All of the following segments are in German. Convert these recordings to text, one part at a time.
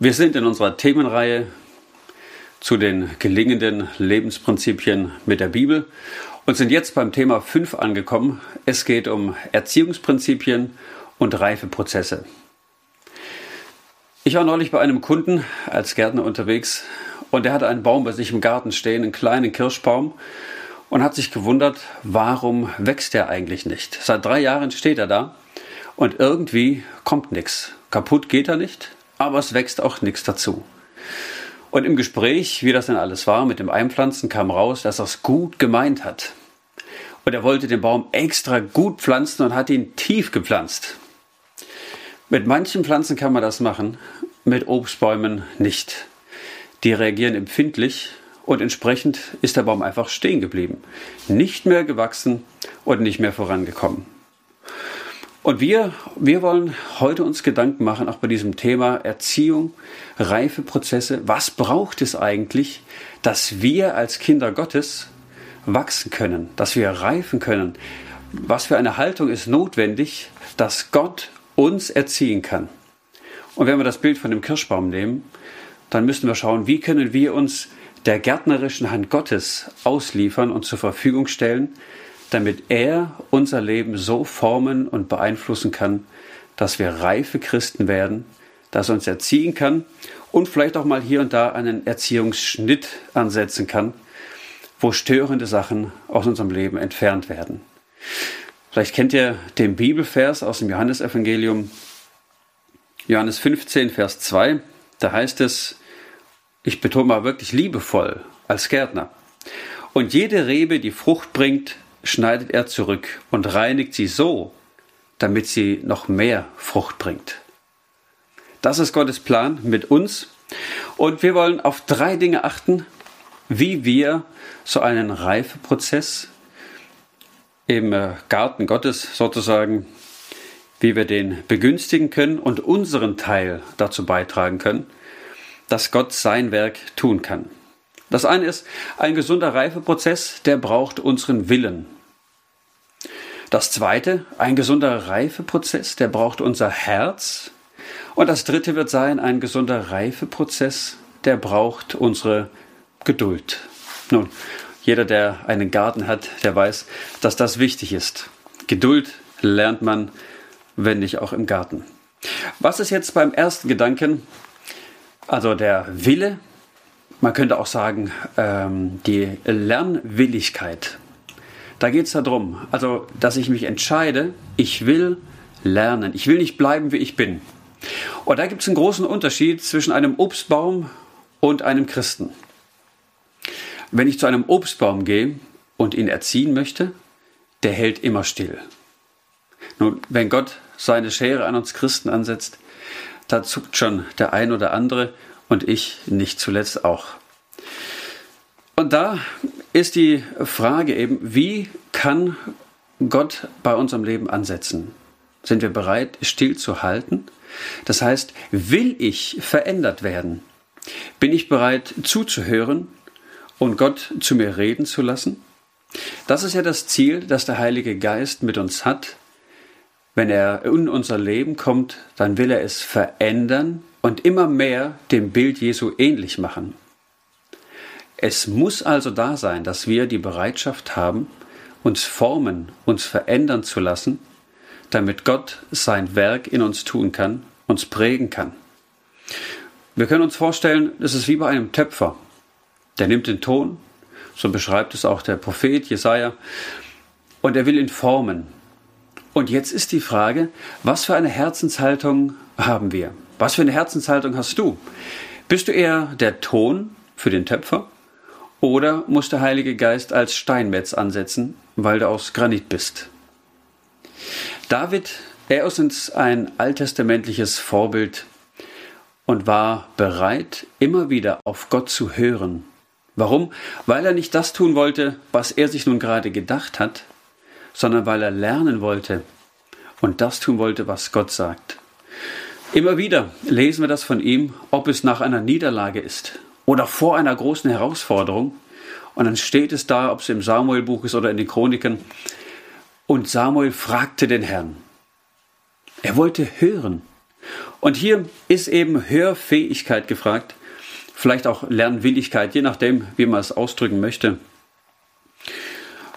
Wir sind in unserer Themenreihe zu den gelingenden Lebensprinzipien mit der Bibel und sind jetzt beim Thema 5 angekommen. Es geht um Erziehungsprinzipien und Reifeprozesse. Ich war neulich bei einem Kunden als Gärtner unterwegs und der hatte einen Baum bei sich im Garten stehen, einen kleinen Kirschbaum und hat sich gewundert, warum wächst der eigentlich nicht. Seit drei Jahren steht er da und irgendwie kommt nichts. Kaputt geht er nicht, aber es wächst auch nichts dazu. Und im Gespräch, wie das denn alles war mit dem Einpflanzen, kam raus, dass er es gut gemeint hat. Und er wollte den Baum extra gut pflanzen und hat ihn tief gepflanzt. Mit manchen Pflanzen kann man das machen, mit Obstbäumen nicht. Die reagieren empfindlich und entsprechend ist der Baum einfach stehen geblieben. Nicht mehr gewachsen und nicht mehr vorangekommen. Und wir, wir wollen heute uns Gedanken machen, auch bei diesem Thema Erziehung, Reifeprozesse. Was braucht es eigentlich, dass wir als Kinder Gottes wachsen können, dass wir reifen können? Was für eine Haltung ist notwendig, dass Gott uns erziehen kann? Und wenn wir das Bild von dem Kirschbaum nehmen, dann müssen wir schauen, wie können wir uns der gärtnerischen Hand Gottes ausliefern und zur Verfügung stellen, damit er unser Leben so formen und beeinflussen kann, dass wir reife Christen werden, dass er uns erziehen kann und vielleicht auch mal hier und da einen Erziehungsschnitt ansetzen kann, wo störende Sachen aus unserem Leben entfernt werden. Vielleicht kennt ihr den Bibelvers aus dem Johannesevangelium, Johannes 15, Vers 2. Da heißt es, ich betone mal wirklich liebevoll als Gärtner. Und jede Rebe, die Frucht bringt, schneidet er zurück und reinigt sie so, damit sie noch mehr Frucht bringt. Das ist Gottes Plan mit uns. Und wir wollen auf drei Dinge achten, wie wir so einen Reifeprozess im äh, Garten Gottes sozusagen, wie wir den begünstigen können und unseren Teil dazu beitragen können, dass Gott sein Werk tun kann. Das eine ist, ein gesunder Reifeprozess, der braucht unseren Willen. Das zweite, ein gesunder Reifeprozess, der braucht unser Herz. Und das dritte wird sein, ein gesunder Reifeprozess, der braucht unsere Geduld. Nun, jeder, der einen Garten hat, der weiß, dass das wichtig ist. Geduld lernt man, wenn nicht auch im Garten. Was ist jetzt beim ersten Gedanken? Also der Wille, man könnte auch sagen, ähm, die Lernwilligkeit. Da geht es darum, also, dass ich mich entscheide, ich will lernen. Ich will nicht bleiben, wie ich bin. Und da gibt es einen großen Unterschied zwischen einem Obstbaum und einem Christen. Wenn ich zu einem Obstbaum gehe und ihn erziehen möchte, der hält immer still. Nun, wenn Gott seine Schere an uns Christen ansetzt, da zuckt schon der ein oder andere und ich nicht zuletzt auch. Und da ist die Frage eben, wie kann Gott bei unserem Leben ansetzen? Sind wir bereit, still zu halten? Das heißt, will ich verändert werden? Bin ich bereit zuzuhören und Gott zu mir reden zu lassen? Das ist ja das Ziel, das der Heilige Geist mit uns hat. Wenn er in unser Leben kommt, dann will er es verändern und immer mehr dem Bild Jesu ähnlich machen. Es muss also da sein, dass wir die Bereitschaft haben, uns formen, uns verändern zu lassen, damit Gott sein Werk in uns tun kann, uns prägen kann. Wir können uns vorstellen, es ist wie bei einem Töpfer. Der nimmt den Ton, so beschreibt es auch der Prophet Jesaja, und er will ihn formen. Und jetzt ist die Frage, was für eine Herzenshaltung haben wir? Was für eine Herzenshaltung hast du? Bist du eher der Ton für den Töpfer oder muss der Heilige Geist als Steinmetz ansetzen, weil du aus Granit bist? David, er ist uns ein alttestamentliches Vorbild und war bereit, immer wieder auf Gott zu hören. Warum? Weil er nicht das tun wollte, was er sich nun gerade gedacht hat, sondern weil er lernen wollte und das tun wollte, was Gott sagt. Immer wieder lesen wir das von ihm, ob es nach einer Niederlage ist, oder vor einer großen Herausforderung. Und dann steht es da, ob es im Samuelbuch ist oder in den Chroniken. Und Samuel fragte den Herrn. Er wollte hören. Und hier ist eben Hörfähigkeit gefragt, vielleicht auch Lernwilligkeit, je nachdem, wie man es ausdrücken möchte.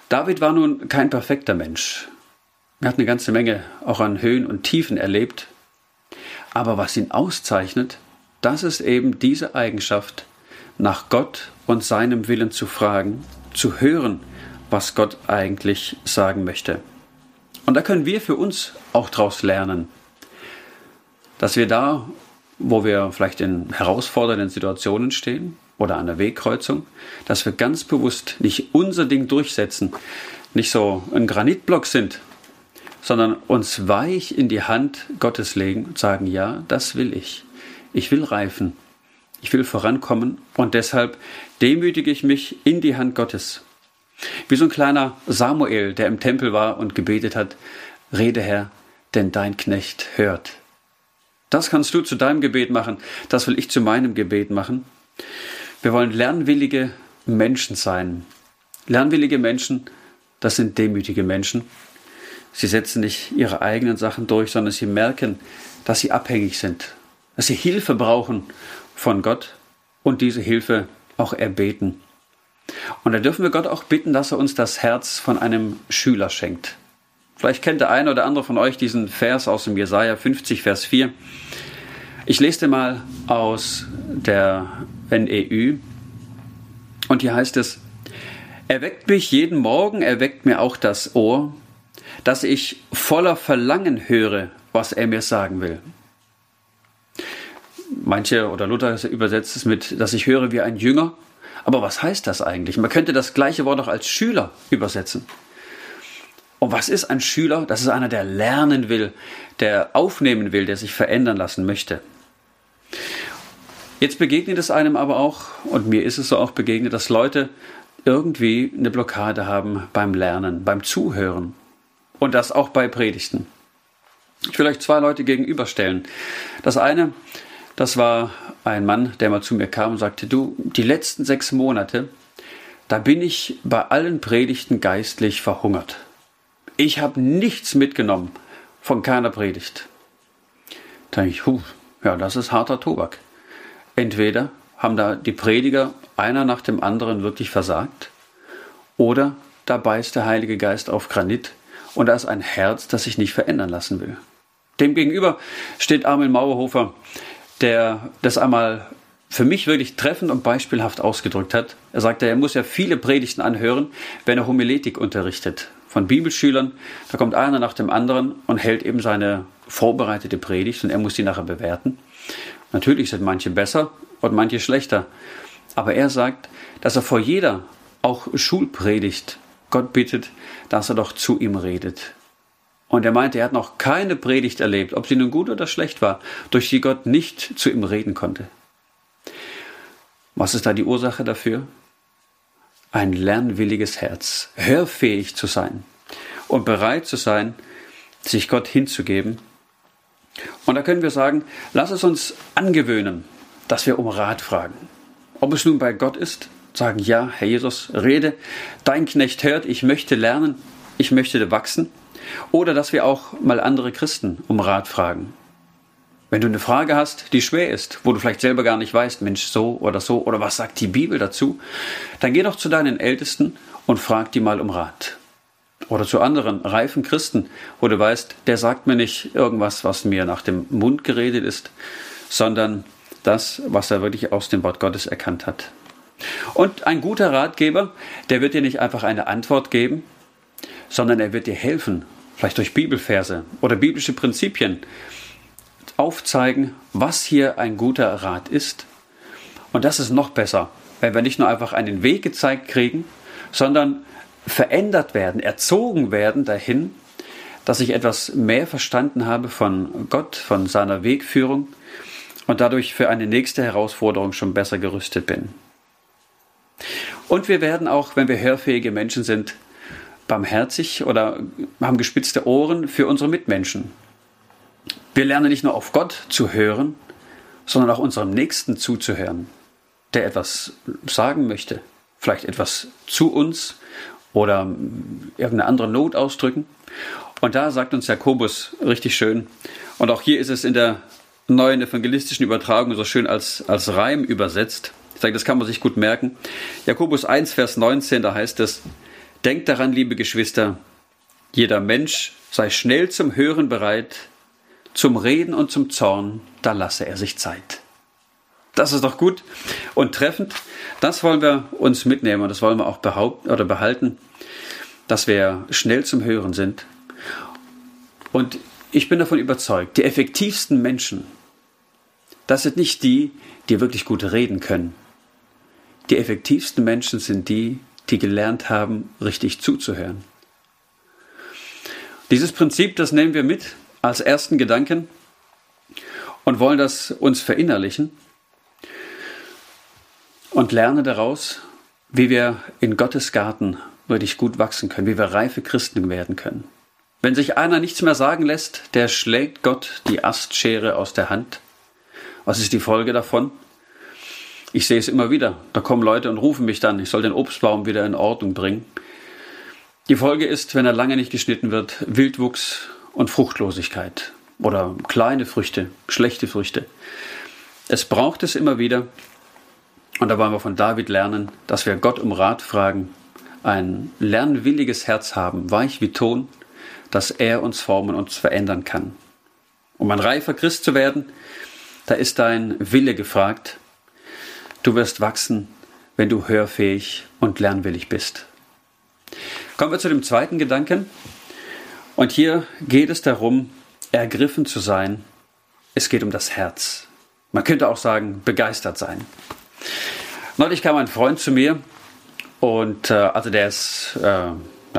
David war nun kein perfekter Mensch. Er hat eine ganze Menge auch an Höhen und Tiefen erlebt. Aber was ihn auszeichnet, das ist eben diese Eigenschaft, nach Gott und seinem Willen zu fragen, zu hören, was Gott eigentlich sagen möchte. Und da können wir für uns auch daraus lernen, dass wir da, wo wir vielleicht in herausfordernden Situationen stehen oder an der Wegkreuzung, dass wir ganz bewusst nicht unser Ding durchsetzen, nicht so ein Granitblock sind, sondern uns weich in die Hand Gottes legen und sagen, ja, das will ich. Ich will reifen. Ich will vorankommen und deshalb demütige ich mich in die Hand Gottes. Wie so ein kleiner Samuel, der im Tempel war und gebetet hat, Rede Herr, denn dein Knecht hört. Das kannst du zu deinem Gebet machen, das will ich zu meinem Gebet machen. Wir wollen lernwillige Menschen sein. Lernwillige Menschen, das sind demütige Menschen. Sie setzen nicht ihre eigenen Sachen durch, sondern sie merken, dass sie abhängig sind, dass sie Hilfe brauchen von Gott und diese Hilfe auch erbeten. Und da dürfen wir Gott auch bitten, dass er uns das Herz von einem Schüler schenkt. Vielleicht kennt der eine oder andere von euch diesen Vers aus dem Jesaja 50, Vers 4. Ich lese den mal aus der NEU. Und hier heißt es, er weckt mich jeden Morgen, er weckt mir auch das Ohr, dass ich voller Verlangen höre, was er mir sagen will. Manche oder Luther übersetzt es mit, dass ich höre wie ein Jünger. Aber was heißt das eigentlich? Man könnte das gleiche Wort auch als Schüler übersetzen. Und was ist ein Schüler? Das ist einer, der lernen will, der aufnehmen will, der sich verändern lassen möchte. Jetzt begegnet es einem aber auch, und mir ist es so auch begegnet, dass Leute irgendwie eine Blockade haben beim Lernen, beim Zuhören. Und das auch bei Predigten. Ich will euch zwei Leute gegenüberstellen. Das eine, das war ein Mann, der mal zu mir kam und sagte, du, die letzten sechs Monate, da bin ich bei allen Predigten geistlich verhungert. Ich habe nichts mitgenommen von keiner Predigt. Da denke ich, huh, ja, das ist harter Tobak. Entweder haben da die Prediger einer nach dem anderen wirklich versagt, oder da beißt der Heilige Geist auf Granit und da ist ein Herz, das sich nicht verändern lassen will. Demgegenüber steht Armin Mauerhofer, der das einmal für mich wirklich treffend und beispielhaft ausgedrückt hat. Er sagte, er muss ja viele Predigten anhören, wenn er Homiletik unterrichtet von Bibelschülern. Da kommt einer nach dem anderen und hält eben seine vorbereitete Predigt und er muss die nachher bewerten. Natürlich sind manche besser und manche schlechter. Aber er sagt, dass er vor jeder, auch Schulpredigt, Gott bittet, dass er doch zu ihm redet. Und er meinte, er hat noch keine Predigt erlebt, ob sie nun gut oder schlecht war, durch die Gott nicht zu ihm reden konnte. Was ist da die Ursache dafür? ein lernwilliges Herz, hörfähig zu sein und bereit zu sein, sich Gott hinzugeben. Und da können wir sagen, lass es uns angewöhnen, dass wir um Rat fragen. Ob es nun bei Gott ist, sagen, ja, Herr Jesus, rede, dein Knecht hört, ich möchte lernen, ich möchte wachsen. Oder dass wir auch mal andere Christen um Rat fragen. Wenn du eine Frage hast, die schwer ist, wo du vielleicht selber gar nicht weißt, Mensch, so oder so, oder was sagt die Bibel dazu, dann geh doch zu deinen Ältesten und frag die mal um Rat. Oder zu anderen reifen Christen, wo du weißt, der sagt mir nicht irgendwas, was mir nach dem Mund geredet ist, sondern das, was er wirklich aus dem Wort Gottes erkannt hat. Und ein guter Ratgeber, der wird dir nicht einfach eine Antwort geben, sondern er wird dir helfen, vielleicht durch Bibelverse oder biblische Prinzipien, aufzeigen, was hier ein guter Rat ist. Und das ist noch besser, wenn wir nicht nur einfach einen Weg gezeigt kriegen, sondern verändert werden, erzogen werden dahin, dass ich etwas mehr verstanden habe von Gott, von seiner Wegführung und dadurch für eine nächste Herausforderung schon besser gerüstet bin. Und wir werden auch, wenn wir hörfähige Menschen sind, barmherzig oder haben gespitzte Ohren für unsere Mitmenschen. Wir lernen nicht nur auf Gott zu hören, sondern auch unserem Nächsten zuzuhören, der etwas sagen möchte, vielleicht etwas zu uns oder irgendeine andere Not ausdrücken. Und da sagt uns Jakobus richtig schön, und auch hier ist es in der neuen evangelistischen Übertragung so schön als, als Reim übersetzt. Ich sage, das kann man sich gut merken. Jakobus 1, Vers 19, da heißt es, Denkt daran, liebe Geschwister, jeder Mensch sei schnell zum Hören bereit, zum Reden und zum Zorn, da lasse er sich Zeit. Das ist doch gut und treffend. Das wollen wir uns mitnehmen und das wollen wir auch behaupten oder behalten, dass wir schnell zum Hören sind. Und ich bin davon überzeugt, die effektivsten Menschen, das sind nicht die, die wirklich gut reden können. Die effektivsten Menschen sind die, die gelernt haben, richtig zuzuhören. Dieses Prinzip, das nehmen wir mit als ersten Gedanken und wollen das uns verinnerlichen und lernen daraus, wie wir in Gottes Garten wirklich gut wachsen können, wie wir reife Christen werden können. Wenn sich einer nichts mehr sagen lässt, der schlägt Gott die Astschere aus der Hand. Was ist die Folge davon? Ich sehe es immer wieder. Da kommen Leute und rufen mich dann, ich soll den Obstbaum wieder in Ordnung bringen. Die Folge ist, wenn er lange nicht geschnitten wird, Wildwuchs und Fruchtlosigkeit oder kleine Früchte, schlechte Früchte. Es braucht es immer wieder. Und da wollen wir von David lernen, dass wir Gott um Rat fragen, ein lernwilliges Herz haben, weich wie Ton, dass er uns formen und uns verändern kann. Um ein reifer Christ zu werden, da ist dein Wille gefragt. Du wirst wachsen, wenn du hörfähig und lernwillig bist. Kommen wir zu dem zweiten Gedanken. Und hier geht es darum, ergriffen zu sein. Es geht um das Herz. Man könnte auch sagen, begeistert sein. Neulich kam ein Freund zu mir und äh, also der ist, äh,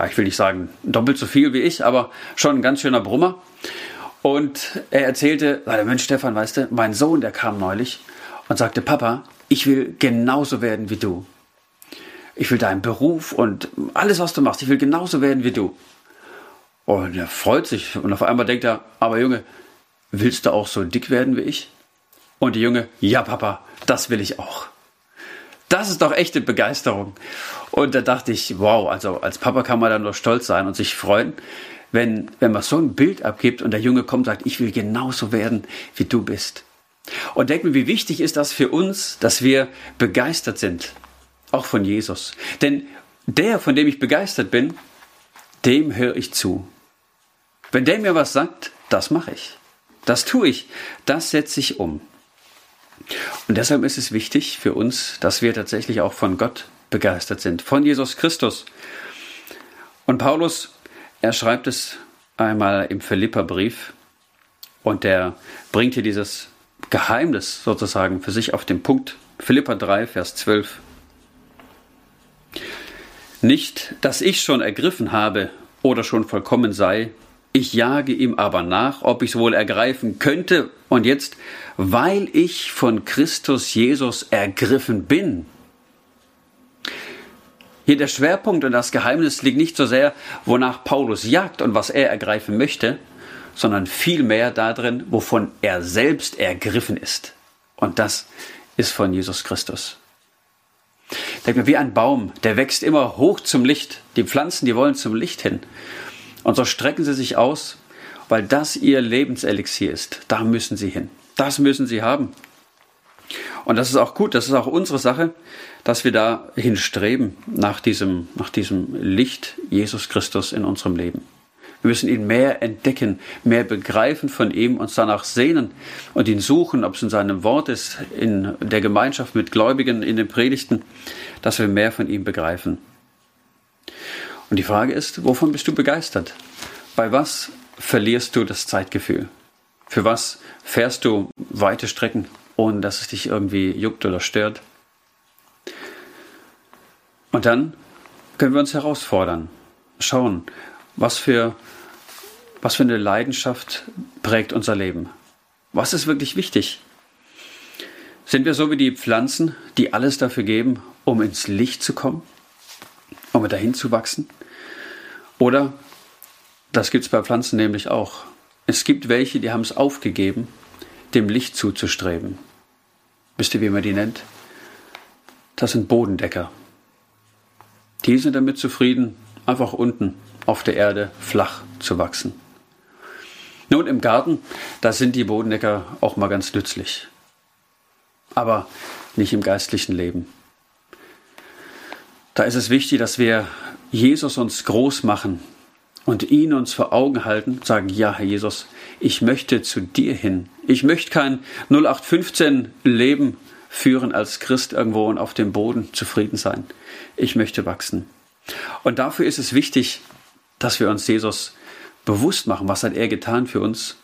ich will nicht sagen doppelt so viel wie ich, aber schon ein ganz schöner Brummer. Und er erzählte, Mensch Stefan, weißt du, mein Sohn, der kam neulich und sagte, Papa, ich will genauso werden wie du ich will deinen Beruf und alles, was du machst, ich will genauso werden wie du. Und er freut sich und auf einmal denkt er, aber Junge, willst du auch so dick werden wie ich? Und die Junge, ja Papa, das will ich auch. Das ist doch echte Begeisterung. Und da dachte ich, wow, also als Papa kann man dann nur stolz sein und sich freuen, wenn, wenn man so ein Bild abgibt und der Junge kommt und sagt, ich will genauso werden, wie du bist. Und denk mir, wie wichtig ist das für uns, dass wir begeistert sind auch von Jesus. Denn der, von dem ich begeistert bin, dem höre ich zu. Wenn der mir was sagt, das mache ich. Das tue ich. Das setze ich um. Und deshalb ist es wichtig für uns, dass wir tatsächlich auch von Gott begeistert sind, von Jesus Christus. Und Paulus, er schreibt es einmal im Philipperbrief und er bringt hier dieses Geheimnis sozusagen für sich auf den Punkt. Philippa 3, Vers 12. Nicht, dass ich schon ergriffen habe oder schon vollkommen sei, ich jage ihm aber nach, ob ich es wohl ergreifen könnte. Und jetzt, weil ich von Christus Jesus ergriffen bin. Hier der Schwerpunkt und das Geheimnis liegt nicht so sehr, wonach Paulus jagt und was er ergreifen möchte, sondern vielmehr darin, wovon er selbst ergriffen ist. Und das ist von Jesus Christus. Denk mir, wie ein Baum, der wächst immer hoch zum Licht. Die Pflanzen, die wollen zum Licht hin. Und so strecken sie sich aus, weil das ihr Lebenselixier ist. Da müssen sie hin. Das müssen sie haben. Und das ist auch gut, das ist auch unsere Sache, dass wir dahin streben, nach diesem, nach diesem Licht Jesus Christus in unserem Leben. Wir müssen ihn mehr entdecken, mehr begreifen von ihm, uns danach sehnen und ihn suchen, ob es in seinem Wort ist, in der Gemeinschaft mit Gläubigen, in den Predigten, dass wir mehr von ihm begreifen. Und die Frage ist, wovon bist du begeistert? Bei was verlierst du das Zeitgefühl? Für was fährst du weite Strecken, ohne dass es dich irgendwie juckt oder stört? Und dann können wir uns herausfordern, schauen, was für, was für eine Leidenschaft prägt unser Leben? Was ist wirklich wichtig? Sind wir so wie die Pflanzen, die alles dafür geben, um ins Licht zu kommen, um dahin zu wachsen? Oder, das gibt es bei Pflanzen nämlich auch, es gibt welche, die haben es aufgegeben, dem Licht zuzustreben. Wisst ihr, wie man die nennt? Das sind Bodendecker. Die sind damit zufrieden, einfach unten auf der Erde flach zu wachsen. Nun, im Garten, da sind die Bodendecker auch mal ganz nützlich. Aber nicht im geistlichen Leben. Da ist es wichtig, dass wir Jesus uns groß machen und ihn uns vor Augen halten, sagen, ja, Herr Jesus, ich möchte zu dir hin. Ich möchte kein 0815 Leben führen als Christ irgendwo und auf dem Boden zufrieden sein. Ich möchte wachsen. Und dafür ist es wichtig, dass wir uns Jesus bewusst machen, was hat er getan für uns.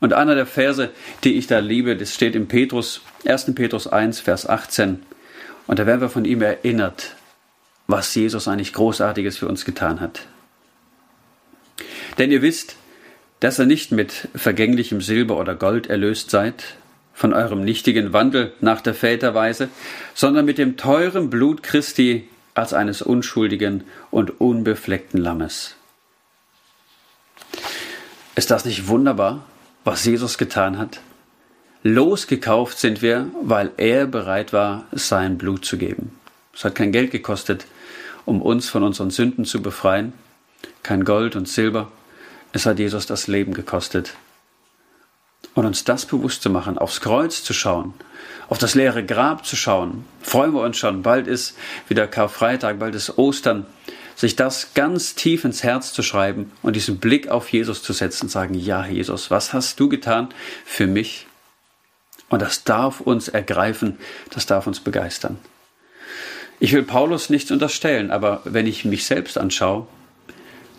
Und einer der Verse, die ich da liebe, das steht im Petrus, 1. Petrus 1, Vers 18. Und da werden wir von ihm erinnert, was Jesus eigentlich Großartiges für uns getan hat. Denn ihr wisst, dass ihr nicht mit vergänglichem Silber oder Gold erlöst seid, von eurem nichtigen Wandel nach der Väterweise, sondern mit dem teuren Blut Christi als eines unschuldigen und unbefleckten Lammes. Ist das nicht wunderbar, was Jesus getan hat? Losgekauft sind wir, weil er bereit war, sein Blut zu geben. Es hat kein Geld gekostet, um uns von unseren Sünden zu befreien, kein Gold und Silber. Es hat Jesus das Leben gekostet. Und uns das bewusst zu machen, aufs Kreuz zu schauen, auf das leere Grab zu schauen, freuen wir uns schon. Bald ist wieder Karfreitag, bald ist Ostern sich das ganz tief ins Herz zu schreiben und diesen Blick auf Jesus zu setzen und sagen, ja Jesus, was hast du getan für mich? Und das darf uns ergreifen, das darf uns begeistern. Ich will Paulus nichts unterstellen, aber wenn ich mich selbst anschaue,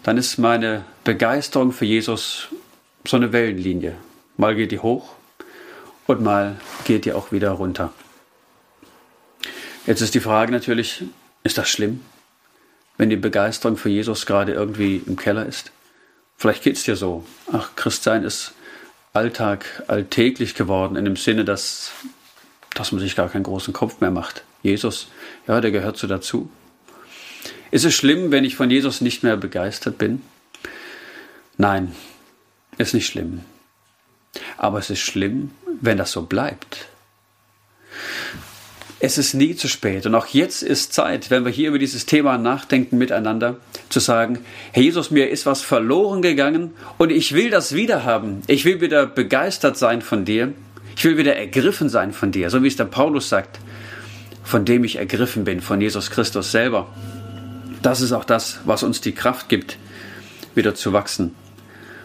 dann ist meine Begeisterung für Jesus so eine Wellenlinie. Mal geht die hoch und mal geht die auch wieder runter. Jetzt ist die Frage natürlich, ist das schlimm? Wenn die Begeisterung für Jesus gerade irgendwie im Keller ist. Vielleicht geht es dir so. Ach, Christsein ist Alltag, alltäglich geworden, in dem Sinne, dass, dass man sich gar keinen großen Kopf mehr macht. Jesus, ja, der gehört so dazu. Ist es schlimm, wenn ich von Jesus nicht mehr begeistert bin? Nein, ist nicht schlimm. Aber es ist schlimm, wenn das so bleibt. Es ist nie zu spät. Und auch jetzt ist Zeit, wenn wir hier über dieses Thema nachdenken miteinander, zu sagen, Herr Jesus, mir ist was verloren gegangen und ich will das wieder haben. Ich will wieder begeistert sein von dir. Ich will wieder ergriffen sein von dir. So wie es der Paulus sagt, von dem ich ergriffen bin, von Jesus Christus selber. Das ist auch das, was uns die Kraft gibt, wieder zu wachsen.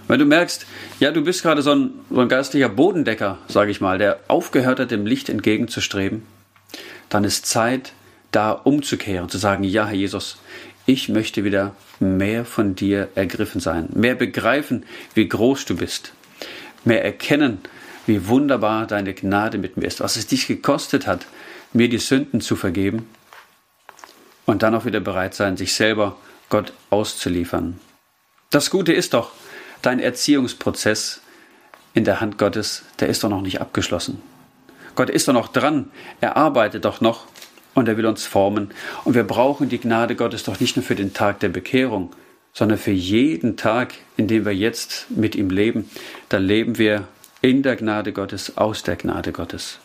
Wenn du merkst, ja, du bist gerade so ein, so ein geistlicher Bodendecker, sage ich mal, der aufgehört hat, dem Licht entgegenzustreben, dann ist Zeit, da umzukehren, zu sagen, ja, Herr Jesus, ich möchte wieder mehr von dir ergriffen sein, mehr begreifen, wie groß du bist, mehr erkennen, wie wunderbar deine Gnade mit mir ist, was es dich gekostet hat, mir die Sünden zu vergeben und dann auch wieder bereit sein, sich selber Gott auszuliefern. Das Gute ist doch, dein Erziehungsprozess in der Hand Gottes, der ist doch noch nicht abgeschlossen. Gott ist doch noch dran, er arbeitet doch noch und er will uns formen. Und wir brauchen die Gnade Gottes doch nicht nur für den Tag der Bekehrung, sondern für jeden Tag, in dem wir jetzt mit ihm leben. Da leben wir in der Gnade Gottes, aus der Gnade Gottes.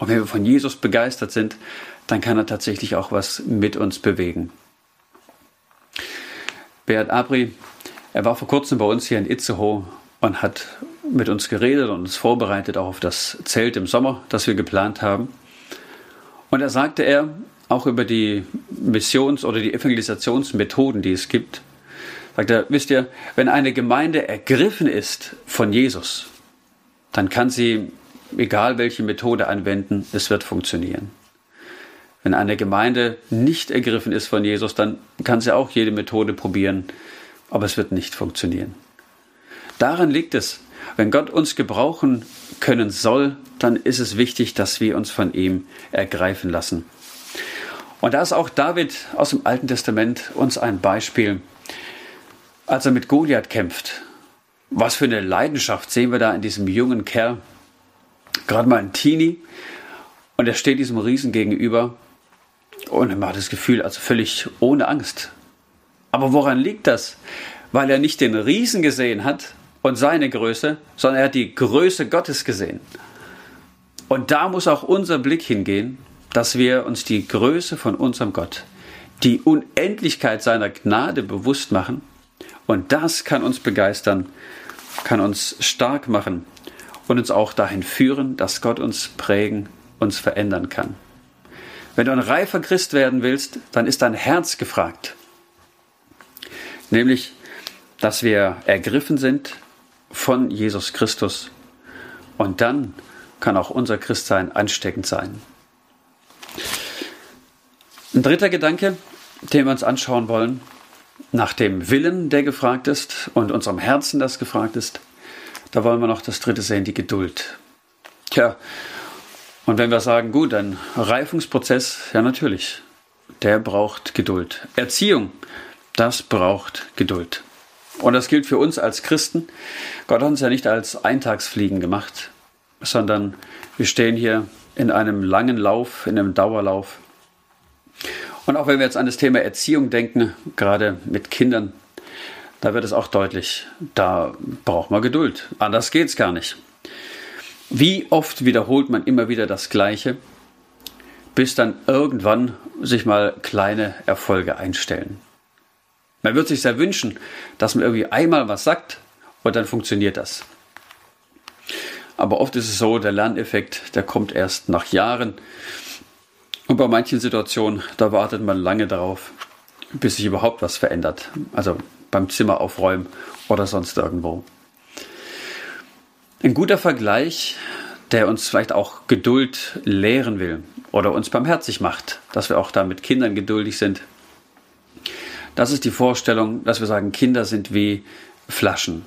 Und wenn wir von Jesus begeistert sind, dann kann er tatsächlich auch was mit uns bewegen. Beat Abri, er war vor kurzem bei uns hier in Itzehoe und hat mit uns geredet und uns vorbereitet auch auf das Zelt im Sommer, das wir geplant haben. Und da sagte er auch über die Missions- oder die Evangelisationsmethoden, die es gibt. Sagt er, wisst ihr, wenn eine Gemeinde ergriffen ist von Jesus, dann kann sie egal welche Methode anwenden, es wird funktionieren. Wenn eine Gemeinde nicht ergriffen ist von Jesus, dann kann sie auch jede Methode probieren, aber es wird nicht funktionieren. Daran liegt es, wenn Gott uns gebrauchen können soll, dann ist es wichtig, dass wir uns von ihm ergreifen lassen. Und da ist auch David aus dem Alten Testament uns ein Beispiel, als er mit Goliath kämpft. Was für eine Leidenschaft sehen wir da in diesem jungen Kerl, gerade mal ein Teenie, und er steht diesem Riesen gegenüber und er hat das Gefühl, also völlig ohne Angst. Aber woran liegt das? Weil er nicht den Riesen gesehen hat, und seine Größe, sondern er hat die Größe Gottes gesehen. Und da muss auch unser Blick hingehen, dass wir uns die Größe von unserem Gott, die Unendlichkeit seiner Gnade bewusst machen. Und das kann uns begeistern, kann uns stark machen und uns auch dahin führen, dass Gott uns prägen, uns verändern kann. Wenn du ein reifer Christ werden willst, dann ist dein Herz gefragt. Nämlich, dass wir ergriffen sind von Jesus Christus. Und dann kann auch unser Christsein ansteckend sein. Ein dritter Gedanke, den wir uns anschauen wollen, nach dem Willen, der gefragt ist, und unserem Herzen, das gefragt ist, da wollen wir noch das dritte sehen, die Geduld. Tja, und wenn wir sagen, gut, ein Reifungsprozess, ja natürlich, der braucht Geduld. Erziehung, das braucht Geduld. Und das gilt für uns als Christen. Gott hat uns ja nicht als Eintagsfliegen gemacht, sondern wir stehen hier in einem langen Lauf, in einem Dauerlauf. Und auch wenn wir jetzt an das Thema Erziehung denken, gerade mit Kindern, da wird es auch deutlich, da braucht man Geduld. Anders geht es gar nicht. Wie oft wiederholt man immer wieder das Gleiche, bis dann irgendwann sich mal kleine Erfolge einstellen. Man wird sich sehr wünschen, dass man irgendwie einmal was sagt und dann funktioniert das. Aber oft ist es so, der Lerneffekt, der kommt erst nach Jahren. Und bei manchen Situationen, da wartet man lange darauf, bis sich überhaupt was verändert. Also beim Zimmer aufräumen oder sonst irgendwo. Ein guter Vergleich, der uns vielleicht auch Geduld lehren will oder uns barmherzig macht, dass wir auch da mit Kindern geduldig sind. Das ist die Vorstellung, dass wir sagen, Kinder sind wie Flaschen.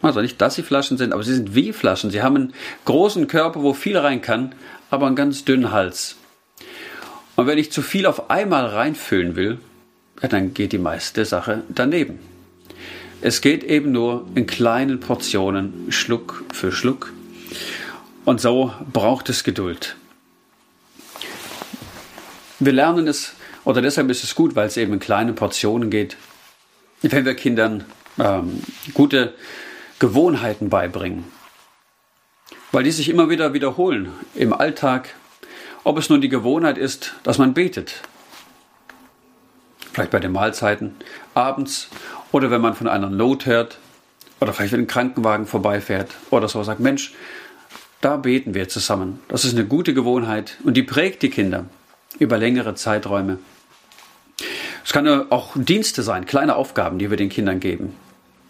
Also nicht, dass sie Flaschen sind, aber sie sind wie Flaschen. Sie haben einen großen Körper, wo viel rein kann, aber einen ganz dünnen Hals. Und wenn ich zu viel auf einmal reinfüllen will, ja, dann geht die meiste Sache daneben. Es geht eben nur in kleinen Portionen, Schluck für Schluck. Und so braucht es Geduld. Wir lernen es, oder deshalb ist es gut, weil es eben in kleinen Portionen geht, wenn wir Kindern ähm, gute Gewohnheiten beibringen. Weil die sich immer wieder wiederholen im Alltag. Ob es nun die Gewohnheit ist, dass man betet. Vielleicht bei den Mahlzeiten, abends oder wenn man von einer Not hört oder vielleicht wenn ein Krankenwagen vorbeifährt oder so sagt, Mensch, da beten wir zusammen. Das ist eine gute Gewohnheit und die prägt die Kinder über längere Zeiträume. Es kann auch Dienste sein, kleine Aufgaben, die wir den Kindern geben.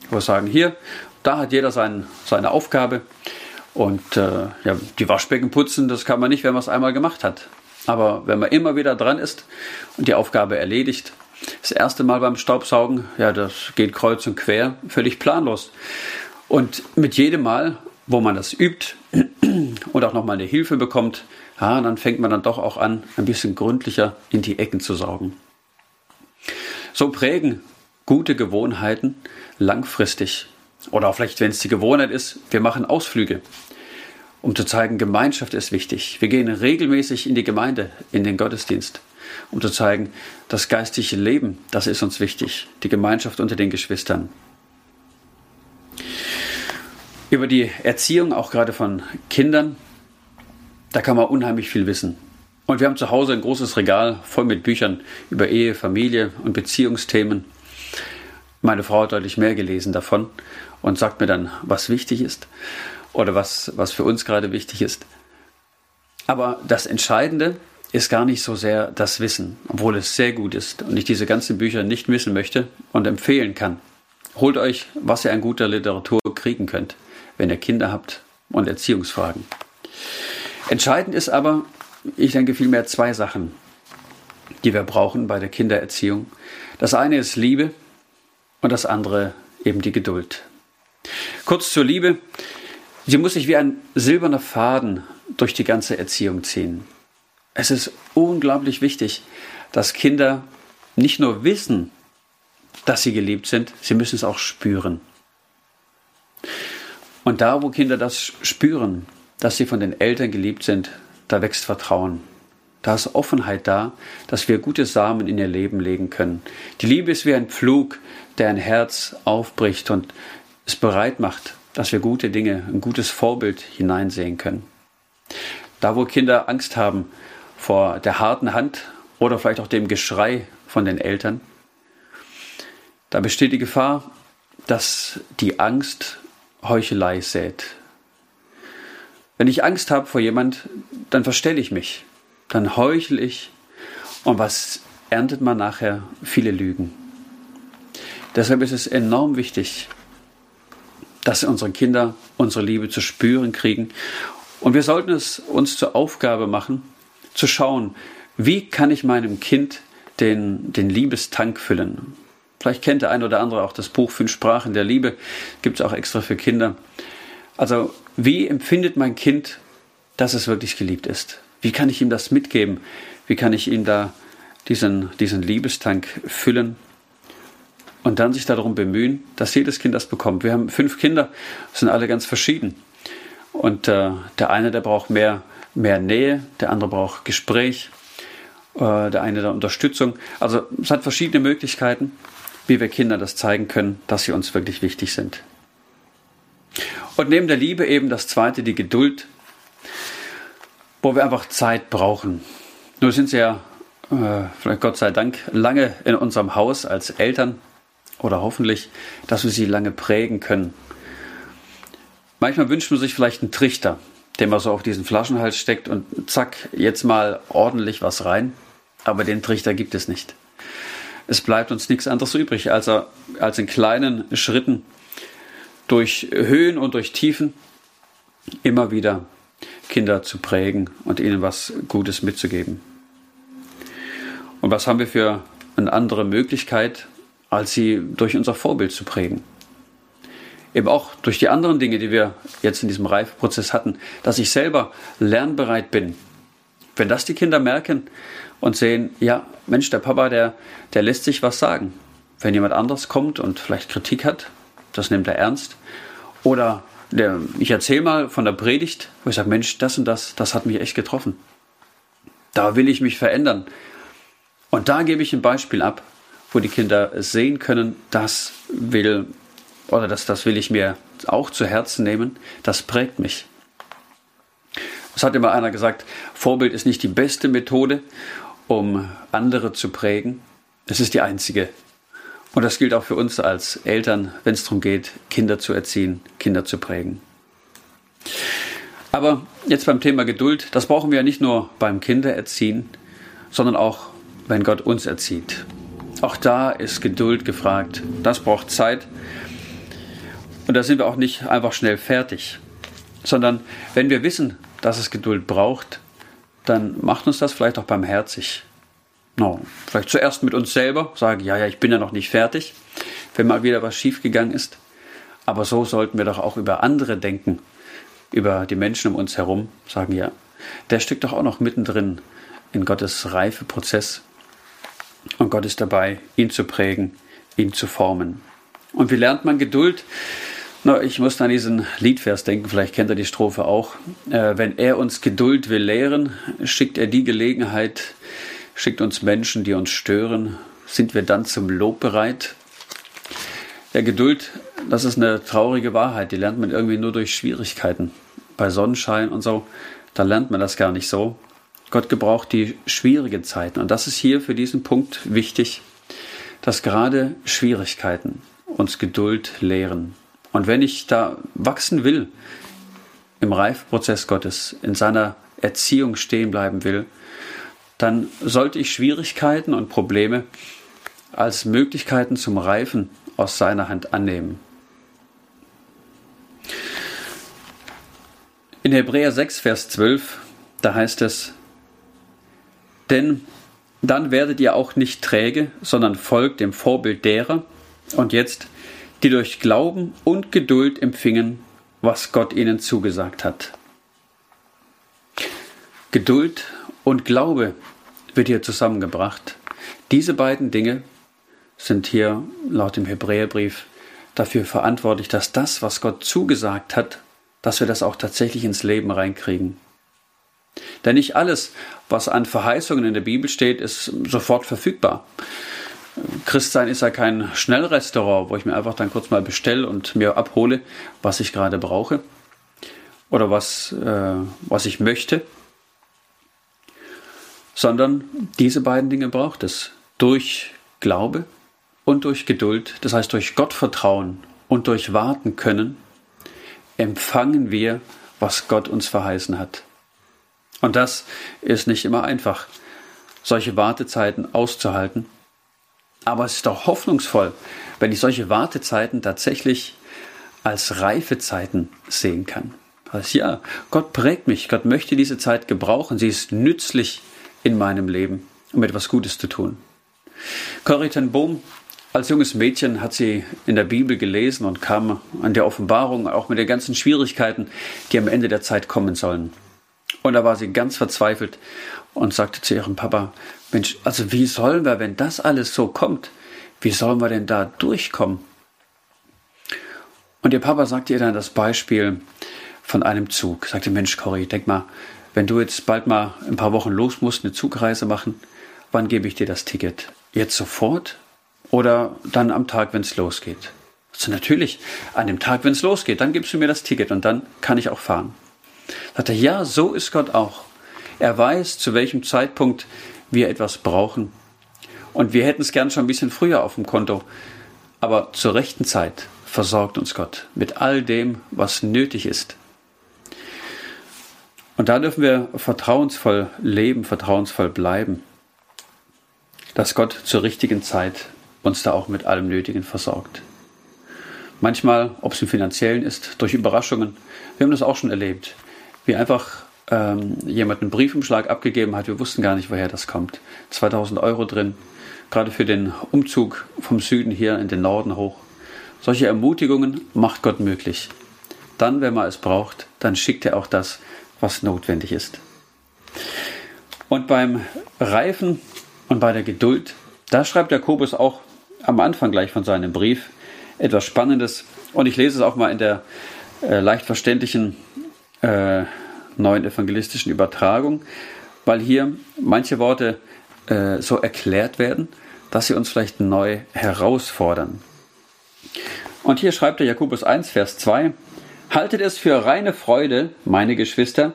Wo wir sagen, hier, da hat jeder sein, seine Aufgabe. Und äh, ja, die Waschbecken putzen, das kann man nicht, wenn man es einmal gemacht hat. Aber wenn man immer wieder dran ist und die Aufgabe erledigt, das erste Mal beim Staubsaugen, ja, das geht kreuz und quer, völlig planlos. Und mit jedem Mal, wo man das übt und auch nochmal eine Hilfe bekommt, ja, dann fängt man dann doch auch an, ein bisschen gründlicher in die Ecken zu saugen. So prägen gute Gewohnheiten langfristig. Oder auch vielleicht, wenn es die Gewohnheit ist, wir machen Ausflüge, um zu zeigen, Gemeinschaft ist wichtig. Wir gehen regelmäßig in die Gemeinde, in den Gottesdienst um zu zeigen, das geistliche Leben, das ist uns wichtig, die Gemeinschaft unter den Geschwistern. Über die Erziehung, auch gerade von Kindern, da kann man unheimlich viel wissen. Und wir haben zu Hause ein großes Regal voll mit Büchern über Ehe, Familie und Beziehungsthemen. Meine Frau hat deutlich mehr gelesen davon und sagt mir dann, was wichtig ist oder was, was für uns gerade wichtig ist. Aber das Entscheidende ist gar nicht so sehr das Wissen, obwohl es sehr gut ist und ich diese ganzen Bücher nicht missen möchte und empfehlen kann. Holt euch, was ihr an guter Literatur kriegen könnt, wenn ihr Kinder habt und Erziehungsfragen. Entscheidend ist aber, ich denke vielmehr zwei Sachen, die wir brauchen bei der Kindererziehung. Das eine ist Liebe und das andere eben die Geduld. Kurz zur Liebe. Sie muss sich wie ein silberner Faden durch die ganze Erziehung ziehen. Es ist unglaublich wichtig, dass Kinder nicht nur wissen, dass sie geliebt sind, sie müssen es auch spüren. Und da, wo Kinder das spüren, dass sie von den Eltern geliebt sind, da wächst Vertrauen. Da ist Offenheit da, dass wir gute Samen in ihr Leben legen können. Die Liebe ist wie ein Pflug, der ein Herz aufbricht und es bereit macht, dass wir gute Dinge, ein gutes Vorbild hineinsehen können. Da, wo Kinder Angst haben, vor der harten Hand oder vielleicht auch dem Geschrei von den Eltern. Da besteht die Gefahr, dass die Angst Heuchelei sät. Wenn ich Angst habe vor jemand, dann verstelle ich mich, dann heuchle ich und was erntet man nachher? Viele Lügen. Deshalb ist es enorm wichtig, dass unsere Kinder unsere Liebe zu spüren kriegen. Und wir sollten es uns zur Aufgabe machen, zu schauen, wie kann ich meinem Kind den, den Liebestank füllen. Vielleicht kennt der eine oder andere auch das Buch Fünf Sprachen der Liebe, gibt es auch extra für Kinder. Also wie empfindet mein Kind, dass es wirklich geliebt ist? Wie kann ich ihm das mitgeben? Wie kann ich ihm da diesen, diesen Liebestank füllen? und dann sich darum bemühen, dass jedes Kind das bekommt. Wir haben fünf Kinder, sind alle ganz verschieden. Und äh, der eine, der braucht mehr, mehr Nähe, der andere braucht Gespräch, äh, der eine der Unterstützung. Also es hat verschiedene Möglichkeiten, wie wir Kindern das zeigen können, dass sie uns wirklich wichtig sind. Und neben der Liebe eben das zweite, die Geduld, wo wir einfach Zeit brauchen. Nur sind sie ja, äh, vielleicht Gott sei Dank, lange in unserem Haus als Eltern oder hoffentlich, dass wir sie lange prägen können. Manchmal wünscht man sich vielleicht einen Trichter, den man so auf diesen Flaschenhals steckt und zack, jetzt mal ordentlich was rein. Aber den Trichter gibt es nicht. Es bleibt uns nichts anderes übrig, als, als in kleinen Schritten durch Höhen und durch Tiefen immer wieder Kinder zu prägen und ihnen was Gutes mitzugeben. Und was haben wir für eine andere Möglichkeit, als sie durch unser Vorbild zu prägen. Eben auch durch die anderen Dinge, die wir jetzt in diesem Reifeprozess hatten, dass ich selber lernbereit bin. Wenn das die Kinder merken und sehen, ja, Mensch, der Papa, der, der lässt sich was sagen. Wenn jemand anders kommt und vielleicht Kritik hat, das nimmt er ernst. Oder der, ich erzähle mal von der Predigt, wo ich sage, Mensch, das und das, das hat mich echt getroffen. Da will ich mich verändern. Und da gebe ich ein Beispiel ab, wo die Kinder sehen können, das will oder das, das will ich mir auch zu Herzen nehmen, das prägt mich. Es hat immer einer gesagt, Vorbild ist nicht die beste Methode, um andere zu prägen. Es ist die einzige. Und das gilt auch für uns als Eltern, wenn es darum geht, Kinder zu erziehen, Kinder zu prägen. Aber jetzt beim Thema Geduld, das brauchen wir ja nicht nur beim Kindererziehen, sondern auch, wenn Gott uns erzieht. Auch da ist Geduld gefragt. Das braucht Zeit. Und da sind wir auch nicht einfach schnell fertig, sondern wenn wir wissen, dass es Geduld braucht, dann macht uns das vielleicht auch barmherzig. No, vielleicht zuerst mit uns selber, sagen, ja, ja, ich bin ja noch nicht fertig, wenn mal wieder was schiefgegangen ist. Aber so sollten wir doch auch über andere denken, über die Menschen um uns herum, sagen, ja, der steckt doch auch noch mittendrin in Gottes Reifeprozess. Und Gott ist dabei, ihn zu prägen, ihn zu formen. Und wie lernt man Geduld? Na, ich muss an diesen Liedvers denken, vielleicht kennt er die Strophe auch. Äh, wenn er uns Geduld will lehren, schickt er die Gelegenheit, schickt uns Menschen, die uns stören. Sind wir dann zum Lob bereit? Ja, Geduld, das ist eine traurige Wahrheit, die lernt man irgendwie nur durch Schwierigkeiten. Bei Sonnenschein und so, da lernt man das gar nicht so. Gott gebraucht die schwierigen Zeiten. Und das ist hier für diesen Punkt wichtig, dass gerade Schwierigkeiten uns Geduld lehren. Und wenn ich da wachsen will, im Reifprozess Gottes, in seiner Erziehung stehen bleiben will, dann sollte ich Schwierigkeiten und Probleme als Möglichkeiten zum Reifen aus seiner Hand annehmen. In Hebräer 6, Vers 12, da heißt es, denn dann werdet ihr auch nicht träge, sondern folgt dem Vorbild derer, und jetzt, die durch Glauben und Geduld empfingen, was Gott ihnen zugesagt hat. Geduld und Glaube wird hier zusammengebracht. Diese beiden Dinge sind hier laut dem Hebräerbrief dafür verantwortlich, dass das, was Gott zugesagt hat, dass wir das auch tatsächlich ins Leben reinkriegen. Denn nicht alles, was an Verheißungen in der Bibel steht, ist sofort verfügbar. Christsein ist ja kein Schnellrestaurant, wo ich mir einfach dann kurz mal bestelle und mir abhole, was ich gerade brauche oder was, äh, was ich möchte, sondern diese beiden Dinge braucht es. durch Glaube und durch Geduld, das heißt durch Gottvertrauen und durch Warten können, empfangen wir, was Gott uns verheißen hat. Und das ist nicht immer einfach, solche Wartezeiten auszuhalten. Aber es ist doch hoffnungsvoll, wenn ich solche Wartezeiten tatsächlich als Reifezeiten sehen kann. Also ja, Gott prägt mich, Gott möchte diese Zeit gebrauchen, sie ist nützlich in meinem Leben, um etwas Gutes zu tun. Corrie ten Boom, als junges Mädchen hat sie in der Bibel gelesen und kam an der Offenbarung auch mit den ganzen Schwierigkeiten, die am Ende der Zeit kommen sollen. Und da war sie ganz verzweifelt und sagte zu ihrem Papa, Mensch, also wie sollen wir, wenn das alles so kommt, wie sollen wir denn da durchkommen? Und ihr Papa sagte ihr dann das Beispiel von einem Zug. Sagte, Mensch, Corrie, denk mal, wenn du jetzt bald mal ein paar Wochen los musst, eine Zugreise machen, wann gebe ich dir das Ticket? Jetzt sofort oder dann am Tag, wenn es losgeht? Also natürlich, an dem Tag, wenn es losgeht, dann gibst du mir das Ticket und dann kann ich auch fahren. Sagt er, ja, so ist Gott auch. Er weiß, zu welchem Zeitpunkt wir etwas brauchen. Und wir hätten es gern schon ein bisschen früher auf dem Konto. Aber zur rechten Zeit versorgt uns Gott mit all dem, was nötig ist. Und da dürfen wir vertrauensvoll leben, vertrauensvoll bleiben, dass Gott zur richtigen Zeit uns da auch mit allem Nötigen versorgt. Manchmal, ob es im finanziellen ist, durch Überraschungen. Wir haben das auch schon erlebt, wie einfach ähm, jemand einen Briefumschlag abgegeben hat. Wir wussten gar nicht, woher das kommt. 2000 Euro drin, gerade für den Umzug vom Süden hier in den Norden hoch. Solche Ermutigungen macht Gott möglich. Dann, wenn man es braucht, dann schickt er auch das, was notwendig ist. Und beim Reifen und bei der Geduld, da schreibt Jakobus auch am Anfang gleich von seinem Brief etwas Spannendes. Und ich lese es auch mal in der äh, leicht verständlichen äh, neuen evangelistischen Übertragung, weil hier manche Worte äh, so erklärt werden, dass sie uns vielleicht neu herausfordern. Und hier schreibt der Jakobus 1, Vers 2, Haltet es für reine Freude, meine Geschwister,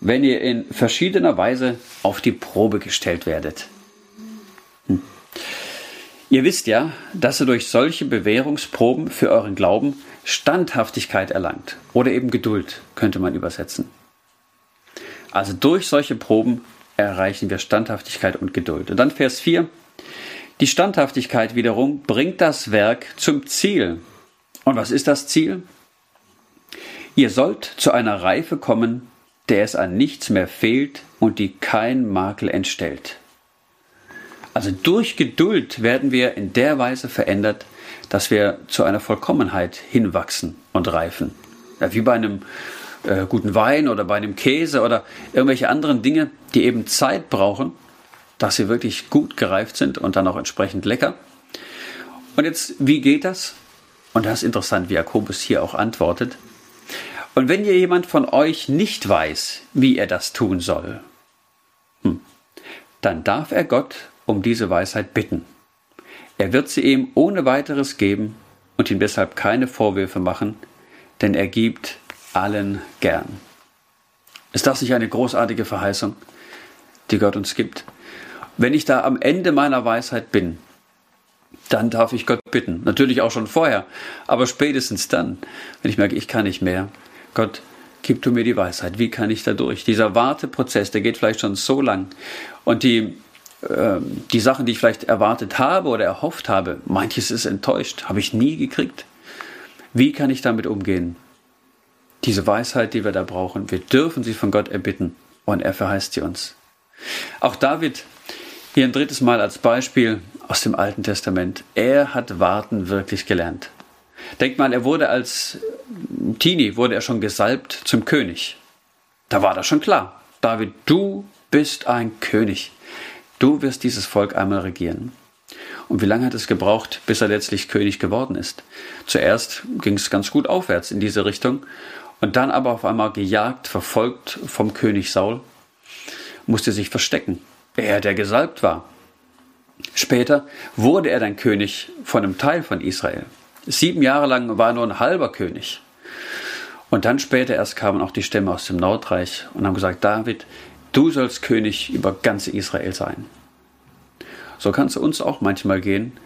wenn ihr in verschiedener Weise auf die Probe gestellt werdet. Hm. Ihr wisst ja, dass ihr durch solche Bewährungsproben für euren Glauben Standhaftigkeit erlangt oder eben Geduld, könnte man übersetzen. Also durch solche Proben erreichen wir Standhaftigkeit und Geduld. Und dann Vers 4. Die Standhaftigkeit wiederum bringt das Werk zum Ziel. Und was ist das Ziel? Ihr sollt zu einer Reife kommen, der es an nichts mehr fehlt und die kein Makel entstellt. Also durch Geduld werden wir in der Weise verändert, dass wir zu einer Vollkommenheit hinwachsen und reifen. Ja, wie bei einem äh, guten Wein oder bei einem Käse oder irgendwelche anderen Dinge, die eben Zeit brauchen, dass sie wirklich gut gereift sind und dann auch entsprechend lecker. Und jetzt, wie geht das? Und das ist interessant, wie Jakobus hier auch antwortet. Und wenn ihr jemand von euch nicht weiß, wie er das tun soll, hm, dann darf er Gott um diese Weisheit bitten. Er wird sie ihm ohne weiteres geben und ihm deshalb keine Vorwürfe machen, denn er gibt allen gern. Ist das nicht eine großartige Verheißung, die Gott uns gibt? Wenn ich da am Ende meiner Weisheit bin, dann darf ich Gott bitten. Natürlich auch schon vorher, aber spätestens dann, wenn ich merke, ich kann nicht mehr, Gott, gib du mir die Weisheit. Wie kann ich da durch? Dieser Warteprozess, der geht vielleicht schon so lang. Und die, äh, die Sachen, die ich vielleicht erwartet habe oder erhofft habe, manches ist enttäuscht, habe ich nie gekriegt. Wie kann ich damit umgehen? Diese Weisheit, die wir da brauchen, wir dürfen sie von Gott erbitten und er verheißt sie uns. Auch David, hier ein drittes Mal als Beispiel aus dem Alten Testament, er hat Warten wirklich gelernt. Denkt mal, er wurde als Teenie, wurde er schon gesalbt zum König. Da war das schon klar. David, du bist ein König. Du wirst dieses Volk einmal regieren. Und wie lange hat es gebraucht, bis er letztlich König geworden ist? Zuerst ging es ganz gut aufwärts in diese Richtung und dann aber auf einmal gejagt, verfolgt vom König Saul, musste sich verstecken. Er, der gesalbt war. Später wurde er dann König von einem Teil von Israel. Sieben Jahre lang war er nur ein halber König. Und dann später erst kamen auch die Stämme aus dem Nordreich und haben gesagt, David, du sollst König über ganz Israel sein. So kann es uns auch manchmal gehen,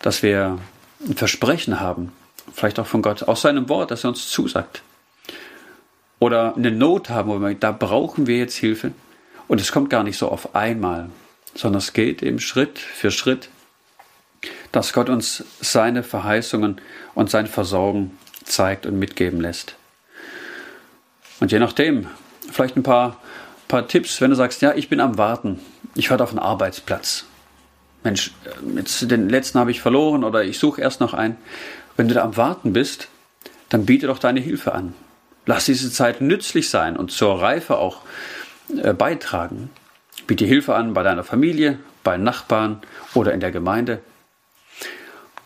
dass wir ein Versprechen haben, vielleicht auch von Gott, aus seinem Wort, das er uns zusagt. Oder eine Not haben, wo wir, da brauchen wir jetzt Hilfe. Und es kommt gar nicht so auf einmal, sondern es geht eben Schritt für Schritt, dass Gott uns seine Verheißungen und sein Versorgen zeigt und mitgeben lässt. Und je nachdem, vielleicht ein paar, paar Tipps, wenn du sagst, ja, ich bin am Warten, ich warte auf einen Arbeitsplatz. Mensch, jetzt den letzten habe ich verloren oder ich suche erst noch einen. Wenn du da am Warten bist, dann biete doch deine Hilfe an. Lass diese Zeit nützlich sein und zur Reife auch äh, beitragen. Biete Hilfe an bei deiner Familie, bei Nachbarn oder in der Gemeinde.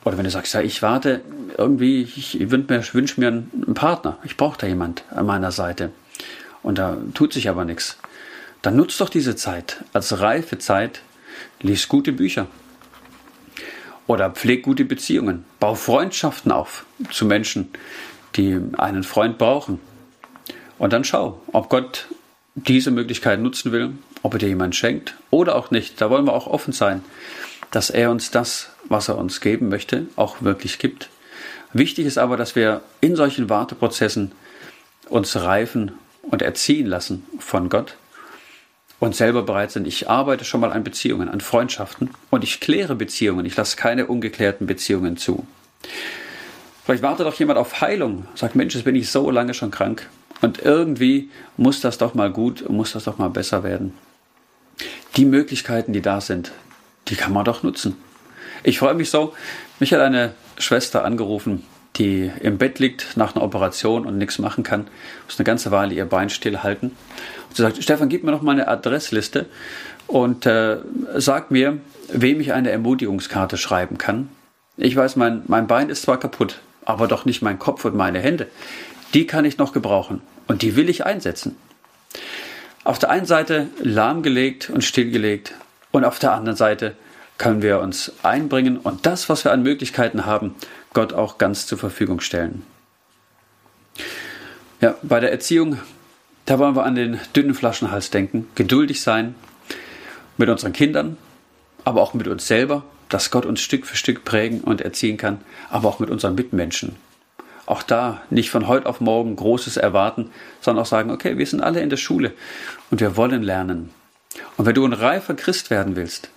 Oder wenn du sagst, ja, ich warte, irgendwie, ich wünsche mir, wünsch mir einen Partner. Ich brauche da jemand an meiner Seite. Und da tut sich aber nichts. Dann nutzt doch diese Zeit als reife Zeit. Lies gute Bücher. Oder pfleg gute Beziehungen. Bau Freundschaften auf zu Menschen, die einen Freund brauchen. Und dann schau, ob Gott diese Möglichkeit nutzen will, ob er dir jemand schenkt oder auch nicht. Da wollen wir auch offen sein, dass er uns das was er uns geben möchte, auch wirklich gibt. Wichtig ist aber, dass wir in solchen Warteprozessen uns reifen und erziehen lassen von Gott und selber bereit sind. Ich arbeite schon mal an Beziehungen, an Freundschaften und ich kläre Beziehungen. Ich lasse keine ungeklärten Beziehungen zu. Vielleicht wartet auch jemand auf Heilung, sagt, Mensch, jetzt bin ich so lange schon krank und irgendwie muss das doch mal gut, muss das doch mal besser werden. Die Möglichkeiten, die da sind, die kann man doch nutzen. Ich freue mich so. Mich hat eine Schwester angerufen, die im Bett liegt nach einer Operation und nichts machen kann, muss eine ganze Weile ihr Bein stillhalten. Und sie sagt, Stefan, gib mir noch mal eine Adressliste und äh, sag mir, wem ich eine Ermutigungskarte schreiben kann. Ich weiß, mein, mein Bein ist zwar kaputt, aber doch nicht mein Kopf und meine Hände. Die kann ich noch gebrauchen und die will ich einsetzen. Auf der einen Seite lahmgelegt und stillgelegt und auf der anderen Seite können wir uns einbringen und das, was wir an Möglichkeiten haben, Gott auch ganz zur Verfügung stellen. Ja, bei der Erziehung, da wollen wir an den dünnen Flaschenhals denken, geduldig sein mit unseren Kindern, aber auch mit uns selber, dass Gott uns Stück für Stück prägen und erziehen kann, aber auch mit unseren Mitmenschen. Auch da nicht von heute auf morgen Großes erwarten, sondern auch sagen, okay, wir sind alle in der Schule und wir wollen lernen. Und wenn du ein reifer Christ werden willst,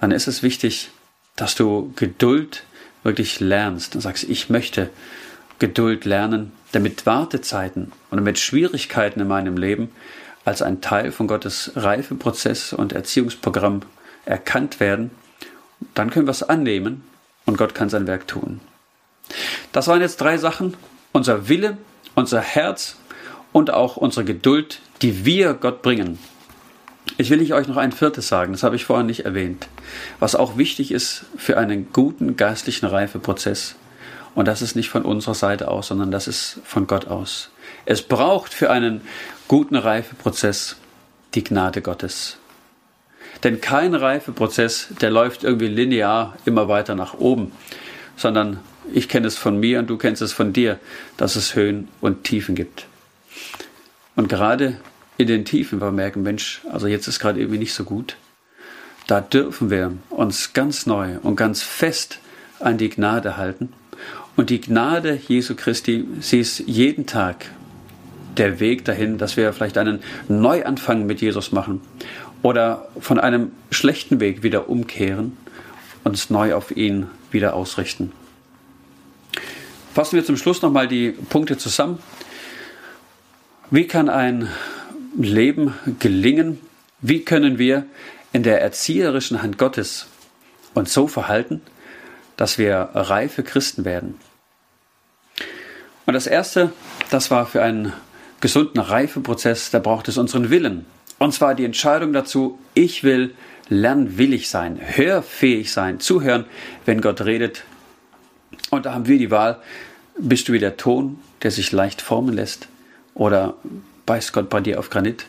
dann ist es wichtig, dass du Geduld wirklich lernst und sagst, ich möchte Geduld lernen, damit Wartezeiten und damit Schwierigkeiten in meinem Leben als ein Teil von Gottes Reifeprozess und Erziehungsprogramm erkannt werden. Dann können wir es annehmen und Gott kann sein Werk tun. Das waren jetzt drei Sachen. Unser Wille, unser Herz und auch unsere Geduld, die wir Gott bringen. Ich will nicht euch noch ein viertes sagen, das habe ich vorhin nicht erwähnt, was auch wichtig ist für einen guten geistlichen Reifeprozess. Und das ist nicht von unserer Seite aus, sondern das ist von Gott aus. Es braucht für einen guten Reifeprozess die Gnade Gottes. Denn kein Reifeprozess, der läuft irgendwie linear immer weiter nach oben, sondern ich kenne es von mir und du kennst es von dir, dass es Höhen und Tiefen gibt. Und gerade in den Tiefen wir merken, Mensch, also jetzt ist gerade irgendwie nicht so gut. Da dürfen wir uns ganz neu und ganz fest an die Gnade halten. Und die Gnade Jesu Christi, sie ist jeden Tag der Weg dahin, dass wir vielleicht einen Neuanfang mit Jesus machen oder von einem schlechten Weg wieder umkehren und uns neu auf ihn wieder ausrichten. Fassen wir zum Schluss nochmal die Punkte zusammen. Wie kann ein Leben gelingen? Wie können wir in der erzieherischen Hand Gottes uns so verhalten, dass wir reife Christen werden? Und das Erste, das war für einen gesunden Reifeprozess, da braucht es unseren Willen. Und zwar die Entscheidung dazu, ich will lernwillig sein, hörfähig sein, zuhören, wenn Gott redet. Und da haben wir die Wahl, bist du wie der Ton, der sich leicht formen lässt, oder beißt Gott bei dir auf Granit.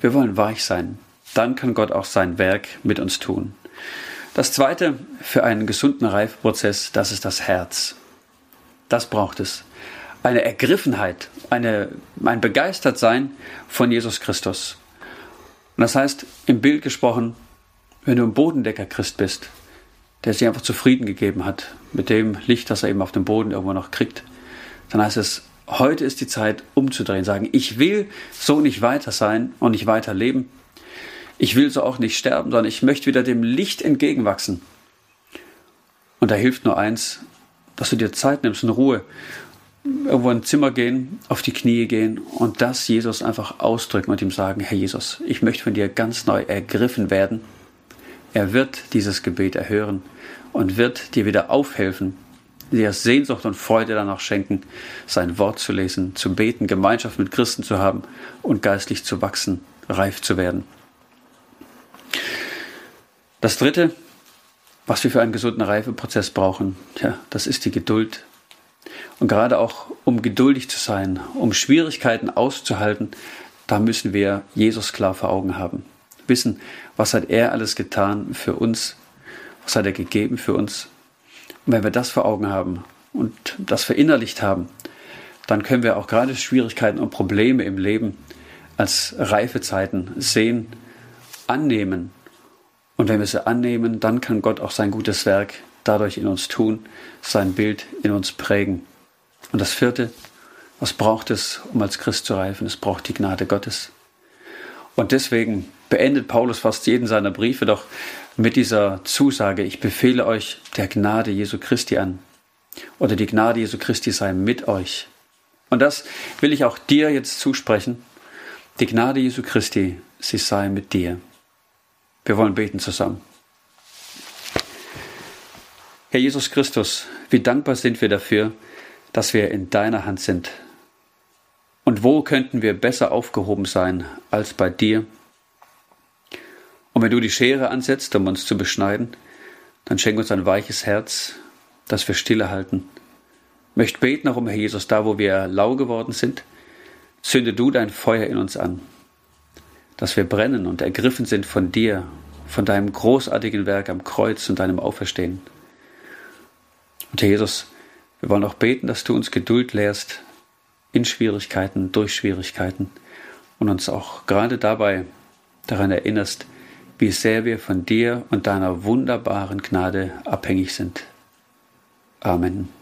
Wir wollen weich sein. Dann kann Gott auch sein Werk mit uns tun. Das zweite für einen gesunden Reifeprozess, das ist das Herz. Das braucht es. Eine Ergriffenheit, eine, ein Begeistertsein von Jesus Christus. Und das heißt, im Bild gesprochen, Wenn du ein Bodendecker-Christ bist, der sich einfach zufrieden gegeben hat mit dem Licht, das er eben auf dem Boden irgendwo noch kriegt, dann heißt es, heute ist die Zeit umzudrehen, sagen, ich will so nicht weiter sein und nicht weiter leben. Ich will so auch nicht sterben, sondern ich möchte wieder dem Licht entgegenwachsen. Und da hilft nur eins, dass du dir Zeit nimmst in Ruhe, irgendwo in ein Zimmer gehen, auf die Knie gehen und das Jesus einfach ausdrücken und ihm sagen, Herr Jesus, ich möchte von dir ganz neu ergriffen werden. Er wird dieses Gebet erhören und wird dir wieder aufhelfen, dir Sehnsucht und Freude danach schenken, sein Wort zu lesen, zu beten, Gemeinschaft mit Christen zu haben und geistlich zu wachsen, reif zu werden. Das Dritte, was wir für einen gesunden Reifeprozess brauchen, ja, das ist die Geduld. Und gerade auch, um geduldig zu sein, um Schwierigkeiten auszuhalten, da müssen wir Jesus klar vor Augen haben. Wissen, was hat er alles getan für uns, was hat er gegeben für uns. Wenn wir das vor Augen haben und das verinnerlicht haben, dann können wir auch gerade Schwierigkeiten und Probleme im Leben als Reifezeiten sehen, annehmen. Und wenn wir sie annehmen, dann kann Gott auch sein gutes Werk dadurch in uns tun, sein Bild in uns prägen. Und das vierte, was braucht es, um als Christ zu reifen? Es braucht die Gnade Gottes. Und deswegen beendet Paulus fast jeden seiner Briefe doch mit dieser Zusage, ich befehle euch der Gnade Jesu Christi an. Oder die Gnade Jesu Christi sei mit euch. Und das will ich auch dir jetzt zusprechen. Die Gnade Jesu Christi, sie sei mit dir. Wir wollen beten zusammen. Herr Jesus Christus, wie dankbar sind wir dafür, dass wir in deiner Hand sind. Und wo könnten wir besser aufgehoben sein als bei dir? Und wenn du die Schere ansetzt, um uns zu beschneiden, dann schenk uns ein weiches Herz, das wir stille halten. Möcht beten auch um Herr Jesus, da wo wir lau geworden sind, zünde du dein Feuer in uns an, dass wir brennen und ergriffen sind von dir, von deinem großartigen Werk am Kreuz und deinem Auferstehen. Und Herr Jesus, wir wollen auch beten, dass du uns Geduld lehrst in Schwierigkeiten, durch Schwierigkeiten und uns auch gerade dabei daran erinnerst, wie sehr wir von dir und deiner wunderbaren Gnade abhängig sind. Amen.